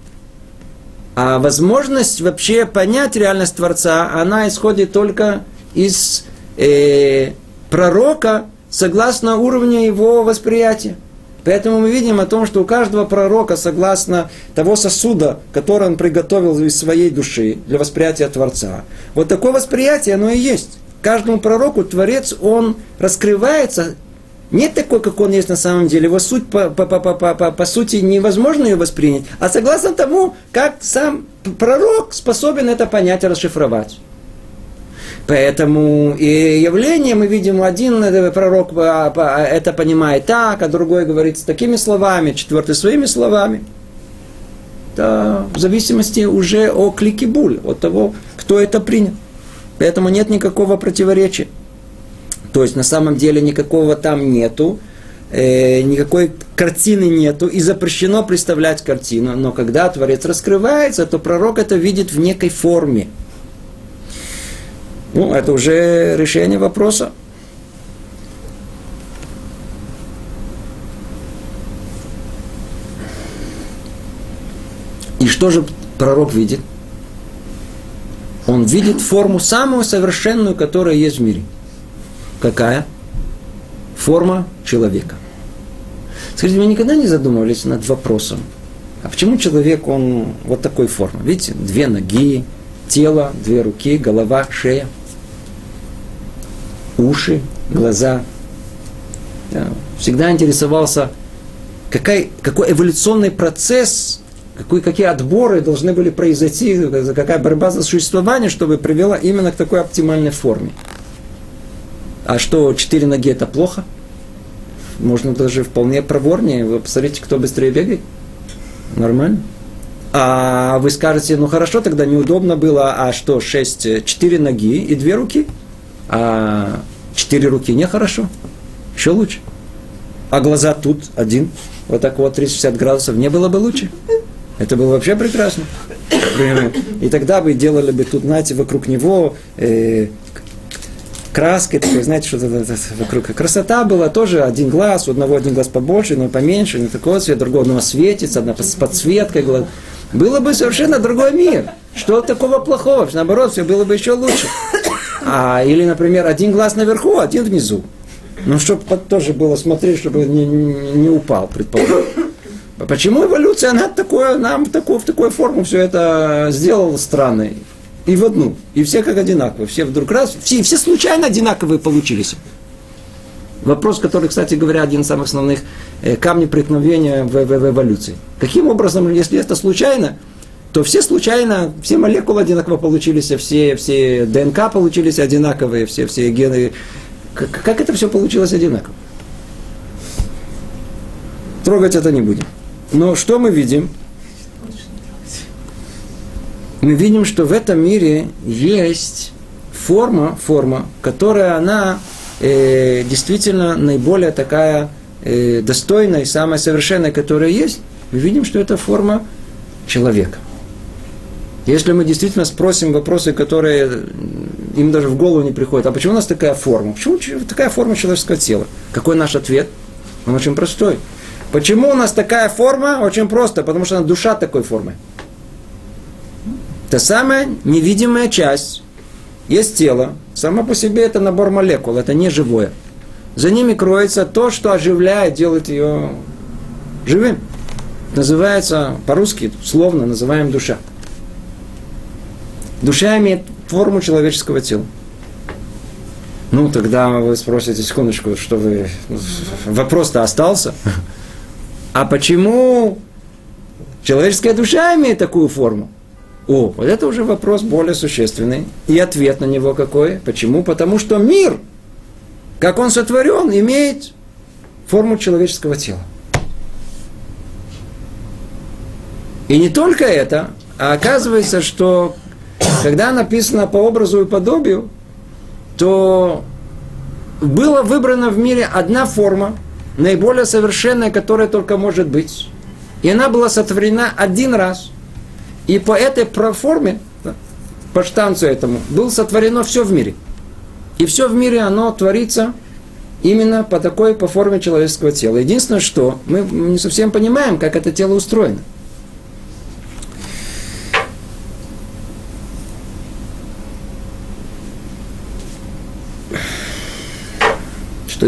Speaker 1: А возможность вообще понять реальность Творца, она исходит только из э, пророка, согласно уровню его восприятия. Поэтому мы видим о том, что у каждого пророка, согласно того сосуда, который он приготовил из своей души для восприятия Творца, вот такое восприятие оно и есть. Каждому пророку Творец, он раскрывается не такой, как он есть на самом деле. Его суть по, по, по, по, по, по, по сути невозможно ее воспринять, а согласно тому, как сам пророк способен это понять и расшифровать. Поэтому и явление мы видим, один пророк это понимает так, а другой говорит с такими словами, четвертый своими словами. Это в зависимости уже о кликибуль, от того, кто это принял. Поэтому нет никакого противоречия. То есть на самом деле никакого там нету, э, никакой картины нету, и запрещено представлять картину. Но когда Творец раскрывается, то пророк это видит в некой форме – ну, это уже решение вопроса. И что же пророк видит? Он видит форму самую совершенную, которая есть в мире. Какая? Форма человека. Скажите, вы никогда не задумывались над вопросом, а почему человек, он вот такой формы? Видите, две ноги, тело, две руки, голова, шея – уши, глаза. Я всегда интересовался, какой, какой эволюционный процесс, какой, какие отборы должны были произойти, какая борьба за существование, чтобы привела именно к такой оптимальной форме. А что, четыре ноги это плохо? Можно даже вполне проворнее. Вы посмотрите, кто быстрее бегает. Нормально. А вы скажете, ну хорошо, тогда неудобно было, а что, шесть, четыре ноги и две руки? А четыре руки нехорошо, еще лучше. А глаза тут один, вот так вот 360 градусов, не было бы лучше. Это было вообще прекрасно. И тогда бы делали бы тут, знаете, вокруг него э, краской такой, знаете, что-то вокруг. Красота была тоже один глаз, у одного один глаз побольше, но поменьше, не такого цвета, другого одного светится, одна с подсветкой глаз. Было бы совершенно другой мир. Что такого плохого? Наоборот, все было бы еще лучше. А, или, например, один глаз наверху, один внизу. Ну, чтобы тоже было смотреть, чтобы не, не, упал, предположим. Почему эволюция, она такое, нам такую, в такую форму все это сделала странной? и в одну. И все как одинаковые. Все вдруг раз, все, все случайно одинаковые получились. Вопрос, который, кстати говоря, один из самых основных э, камней преткновения в, в, в эволюции. Каким образом, если это случайно, то все случайно, все молекулы одинаково получились, все, все ДНК получились одинаковые, все, все гены. Как, как это все получилось одинаково? Трогать это не будем. Но что мы видим? Мы видим, что в этом мире есть форма, форма, которая она э, действительно наиболее такая э, достойная и самая совершенная, которая есть. Мы видим, что это форма человека. Если мы действительно спросим вопросы, которые им даже в голову не приходят, а почему у нас такая форма? Почему такая форма человеческого тела? Какой наш ответ? Он очень простой. Почему у нас такая форма? Очень просто, потому что она душа такой формы. Та самая невидимая часть. Есть тело. Само по себе это набор молекул, это не живое. За ними кроется то, что оживляет, делает ее живым. Называется по-русски, словно называем душа. Душа имеет форму человеческого тела. Ну, тогда вы спросите, секундочку, что вы... Вопрос-то остался. А почему человеческая душа имеет такую форму? О, вот это уже вопрос более существенный. И ответ на него какой? Почему? Потому что мир, как он сотворен, имеет форму человеческого тела. И не только это, а оказывается, что когда написано по образу и подобию, то была выбрана в мире одна форма, наиболее совершенная, которая только может быть. И она была сотворена один раз. И по этой форме, по штанцу этому, было сотворено все в мире. И все в мире, оно творится именно по такой, по форме человеческого тела. Единственное, что мы не совсем понимаем, как это тело устроено.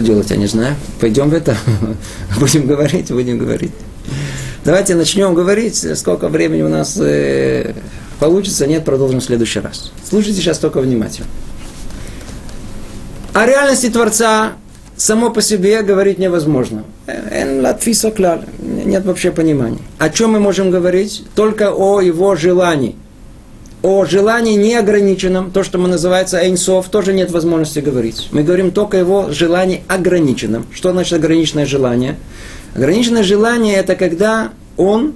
Speaker 1: Делать, я не знаю. Пойдем в это. Будем говорить, будем говорить. Давайте начнем говорить, сколько времени у нас э, получится. Нет, продолжим в следующий раз. Слушайте сейчас только внимательно. О реальности Творца само по себе говорить невозможно. Нет вообще понимания. О чем мы можем говорить? Только о его желании о желании неограниченном, то, что мы называется эйнсов, тоже нет возможности говорить. Мы говорим только его желании ограниченном. Что значит ограниченное желание? Ограниченное желание – это когда он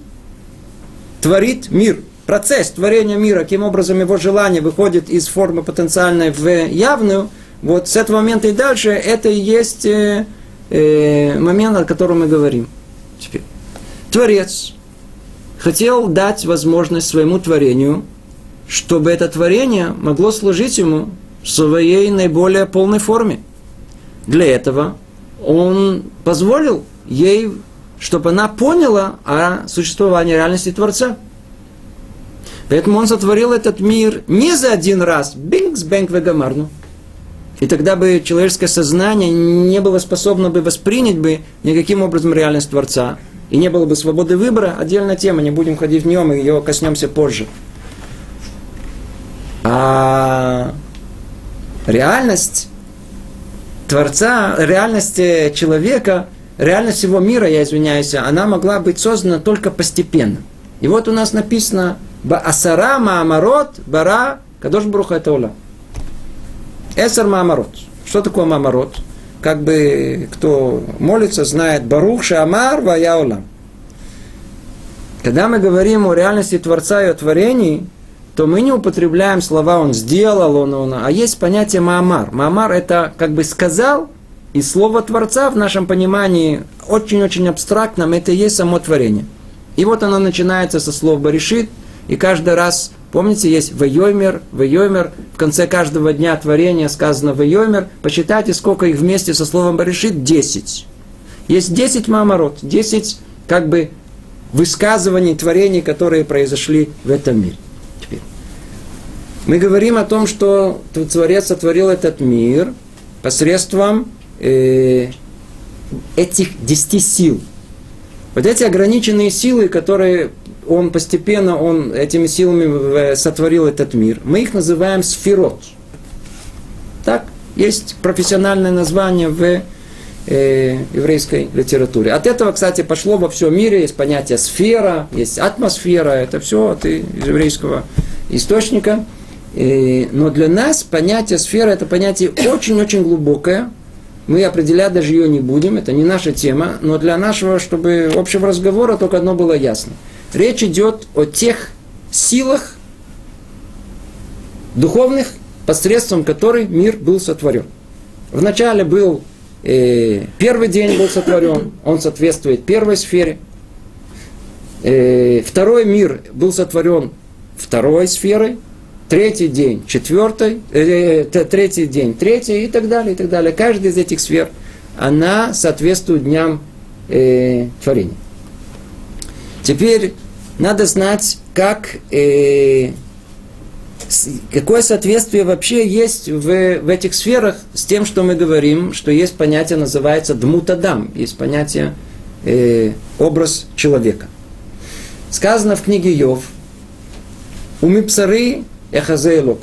Speaker 1: творит мир, процесс творения мира, каким образом его желание выходит из формы потенциальной в явную, вот с этого момента и дальше это и есть э, э, момент, о котором мы говорим. Теперь. Творец хотел дать возможность своему творению – чтобы это творение могло служить ему в своей наиболее полной форме. Для этого он позволил ей, чтобы она поняла о существовании реальности Творца. Поэтому он сотворил этот мир не за один раз, бингс, бэнк, вегамарну. И тогда бы человеческое сознание не было способно бы воспринять бы никаким образом реальность Творца. И не было бы свободы выбора. Отдельная тема, не будем ходить в нем, и ее коснемся позже. А реальность Творца, реальность человека, реальность всего мира, я извиняюсь, она могла быть создана только постепенно. И вот у нас написано Асара Маамарот Бара Кадош Бруха это Ула. Эсар Маамарот. Что такое Маамарот? Как бы кто молится, знает Барух Шамар Ваяулам. Когда мы говорим о реальности Творца и о творении, то мы не употребляем слова «он сделал», он, он, а есть понятие «маамар». «Маамар» – это как бы сказал, и слово Творца в нашем понимании очень-очень абстрактном, это и есть само творение. И вот оно начинается со слов «баришит», и каждый раз, помните, есть «вейомер», «вейомер», в конце каждого дня творения сказано «вейомер», посчитайте, сколько их вместе со словом «баришит» – десять. Есть десять мамород, десять как бы высказываний, творений, которые произошли в этом мире. Мы говорим о том, что Творец сотворил этот мир посредством э, этих десяти сил. Вот эти ограниченные силы, которые он постепенно, он этими силами сотворил этот мир. Мы их называем сферот. Так, есть профессиональное название в э, еврейской литературе. От этого, кстати, пошло во всем мире, есть понятие сфера, есть атмосфера, это все от еврейского источника. И, но для нас понятие сфера это понятие очень-очень глубокое. Мы определять даже ее не будем, это не наша тема, но для нашего, чтобы общего разговора только одно было ясно. Речь идет о тех силах духовных, посредством которых мир был сотворен. Вначале был э, первый день был сотворен, он соответствует первой сфере. Э, второй мир был сотворен второй сферой, третий день четвертой, э, третий день третий и так далее, и так далее. Каждая из этих сфер, она соответствует дням э, творения. Теперь надо знать, как, э, какое соответствие вообще есть в, в этих сферах с тем, что мы говорим, что есть понятие, называется дмутадам, есть понятие э, образ человека. Сказано в книге Йов, у мипсары эхазейлок.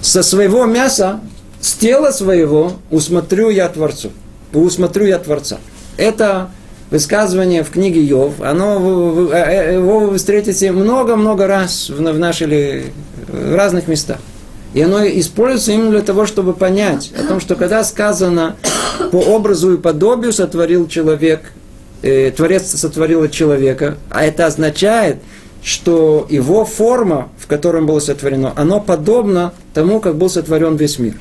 Speaker 1: Со своего мяса, с тела своего усмотрю я Творцу. Усмотрю я Творца. Это высказывание в книге Йов, оно, э, э, его вы встретите много-много раз в, в наших в разных местах. И оно используется именно для того, чтобы понять о том, что когда сказано по образу и подобию сотворил человек, э, Творец сотворил человека, а это означает, что его форма, в котором было сотворено, оно подобно тому, как был сотворен весь мир.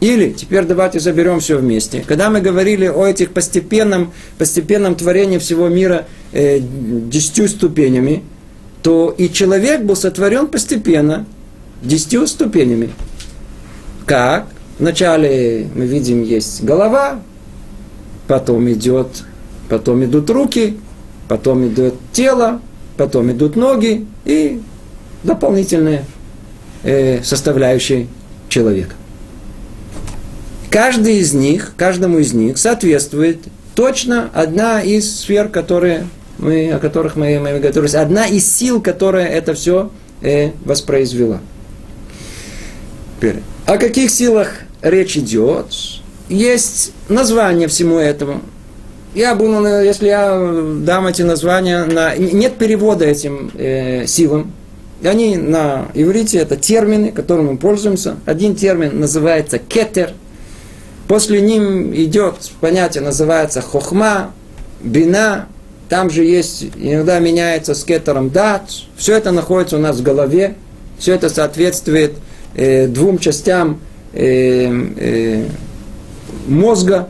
Speaker 1: Или, теперь давайте заберем все вместе. Когда мы говорили о этих постепенном, постепенном творении всего мира э, десятью ступенями, то и человек был сотворен постепенно, десятью ступенями. Как? Вначале мы видим, есть голова, потом идет, потом идут руки, потом идет тело, потом идут ноги и дополнительные э, составляющие человека. Каждый из них, каждому из них соответствует точно одна из сфер, которые мы, о которых мы, мы готовились, одна из сил, которая это все э, воспроизвела. Теперь, о каких силах речь идет? Есть название всему этому. Я буду, если я дам эти названия, на... нет перевода этим э, силам. Они на иврите, это термины, которыми мы пользуемся. Один термин называется кетер. После ним идет понятие, называется хохма, бина. Там же есть, иногда меняется с кетером дат. Все это находится у нас в голове. Все это соответствует э, двум частям э, э, мозга,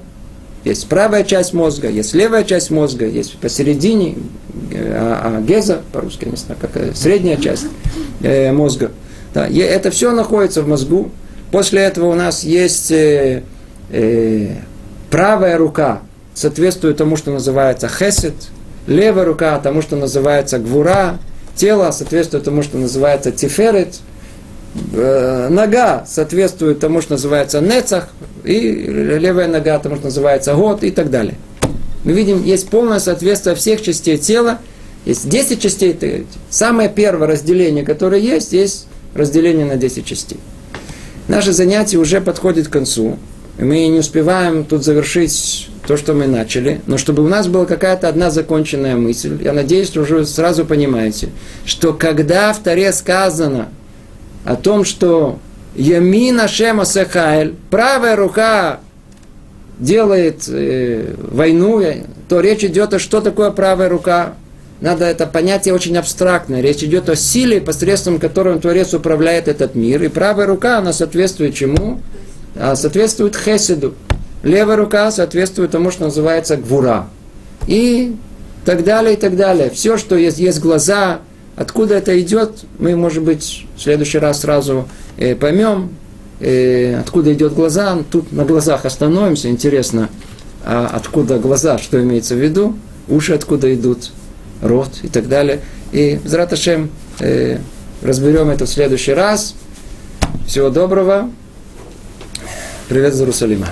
Speaker 1: есть правая часть мозга, есть левая часть мозга, есть посередине, а, а геза, по-русски, не знаю, как э, средняя часть э, мозга. Да, это все находится в мозгу. После этого у нас есть э, э, правая рука, соответствует тому, что называется хесед, левая рука тому, что называется гвура, тело соответствует тому, что называется тиферет, Э, нога соответствует тому, что называется нецах, и левая нога тому, что называется год и так далее. Мы видим, есть полное соответствие всех частей тела. Есть 10 частей. Самое первое разделение, которое есть, есть разделение на 10 частей. Наше занятие уже подходит к концу. Мы не успеваем тут завершить то, что мы начали. Но чтобы у нас была какая-то одна законченная мысль, я надеюсь, уже сразу понимаете, что когда в Таре сказано – о том, что Ямина Шема Сехайль, правая рука делает э, войну, то речь идет о что такое правая рука. Надо это понятие очень абстрактное. Речь идет о силе, посредством которой Творец управляет этот мир. И правая рука, она соответствует чему? А соответствует хеседу. Левая рука соответствует тому, что называется гвура. И так далее, и так далее. Все, что есть, есть глаза, Откуда это идет, мы, может быть, в следующий раз сразу э, поймем, э, откуда идет глаза. Тут на глазах остановимся. Интересно, а откуда глаза, что имеется в виду, уши откуда идут, рот и так далее. И с Раташем э, разберем это в следующий раз. Всего доброго. Привет из Иерусалима.